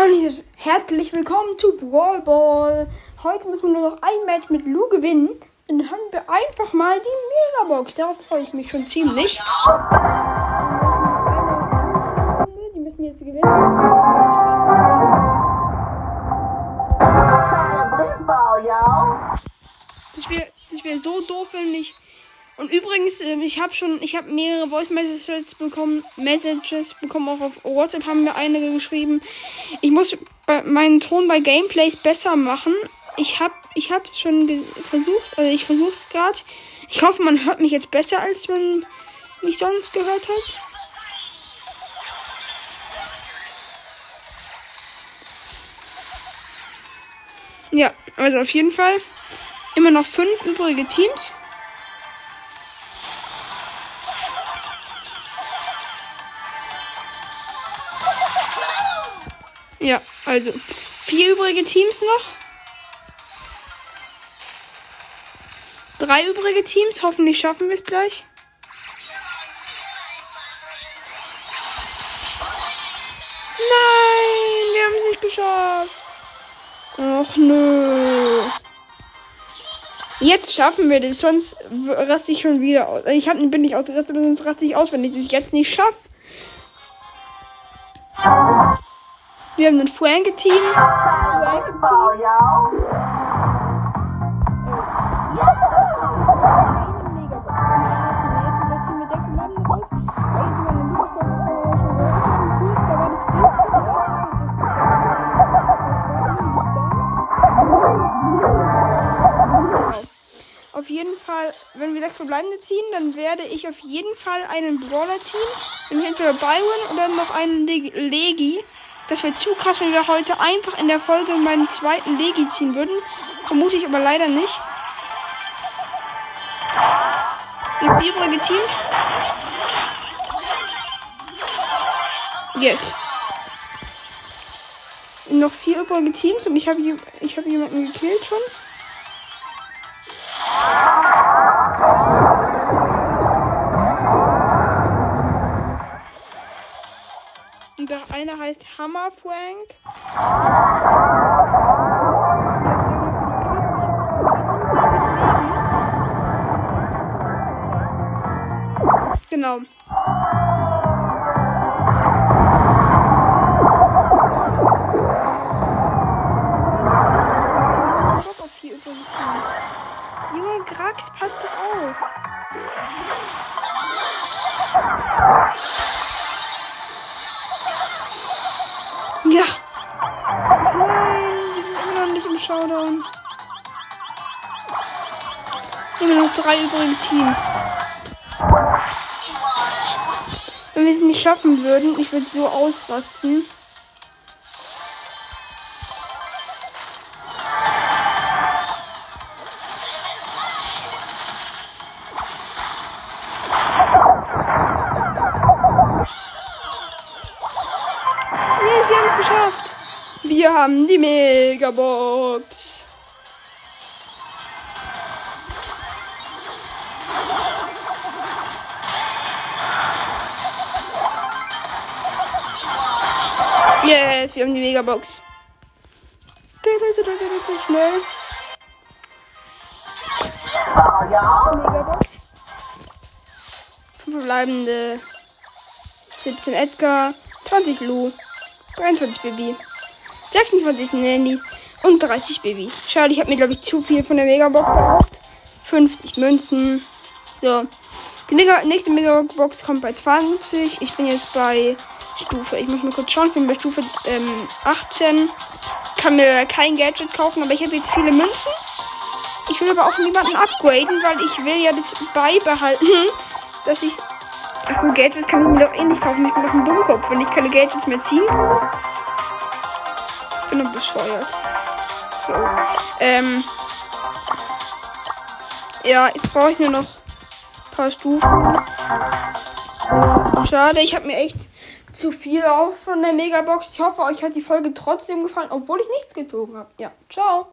Hallo herzlich willkommen zu Brawl Ball. Heute müssen wir nur noch ein Match mit Lou gewinnen. Dann haben wir einfach mal die Megabox. Darauf freue ich mich schon ziemlich. Die müssen wir jetzt gewinnen. Das wäre das wär so doof, wenn ich. Und übrigens, ähm, ich habe schon, ich habe mehrere Voice Messages bekommen, Messages bekommen, auch auf WhatsApp haben mir einige geschrieben. Ich muss meinen Ton bei Gameplays besser machen. Ich habe ich habe schon versucht, also ich versuche es gerade. Ich hoffe, man hört mich jetzt besser, als man mich sonst gehört hat. Ja, also auf jeden Fall immer noch fünf übrige Teams. Ja, also vier übrige Teams noch. Drei übrige Teams. Hoffentlich schaffen wir es gleich. Nein, wir haben es nicht geschafft. Ach nö. Jetzt schaffen wir das, sonst raste ich schon wieder aus. Ich hab, bin nicht ausgerastet, sonst raste ich aus, wenn ich das jetzt nicht schaffe. Wir haben ein Frank-Team. Auf jeden Fall, wenn wir sechs verbleibende ziehen, dann werde ich auf jeden Fall einen Brawler ziehen. Nämlich entweder Byron oder noch einen Legi. Das wäre zu krass, wenn wir heute einfach in der Folge meinen zweiten Legi ziehen würden. Vermute ich aber leider nicht. Noch vier übrige Teams. Yes. Noch vier übrige Teams und ich habe ich hab jemanden gekillt schon. Eine heißt Hammer Frank. Genau. Bock auf übrige Teams. Junge Grax, passt doch auf. Showdown. Immer noch drei übrige Teams. Wenn wir es nicht schaffen würden, ich würde so ausrasten. wir haben es geschafft. Wir haben die Megabox. Yes, wir haben die Megabox. Schnell. Megabox. Fünf verbleibende. 17 Edgar. 20 Lu. 23 Baby. 26 Nanny. Und 30 Baby. Schade, ich habe mir, glaube ich, zu viel von der Megabox gekauft. 50 Münzen. So. Die Mega nächste Megabox kommt bei 20. Ich bin jetzt bei Stufe. Ich muss mal kurz schauen. Ich bin bei Stufe ähm, 18. Kann mir kein Gadget kaufen, aber ich habe jetzt viele Münzen. Ich will aber auch niemanden upgraden, weil ich will ja das beibehalten, dass ich. Achso, Gadgets kann ich mir doch eh nicht kaufen. Ich bin doch ein Dummkopf, wenn ich keine Gadgets mehr ziehen kann. Ich bin doch bescheuert. So. Ähm. Ja, jetzt brauche ich nur noch ein paar Stufen. Schade, ich habe mir echt zu viel auf von der Megabox. Ich hoffe, euch hat die Folge trotzdem gefallen, obwohl ich nichts gezogen habe. Ja, ciao.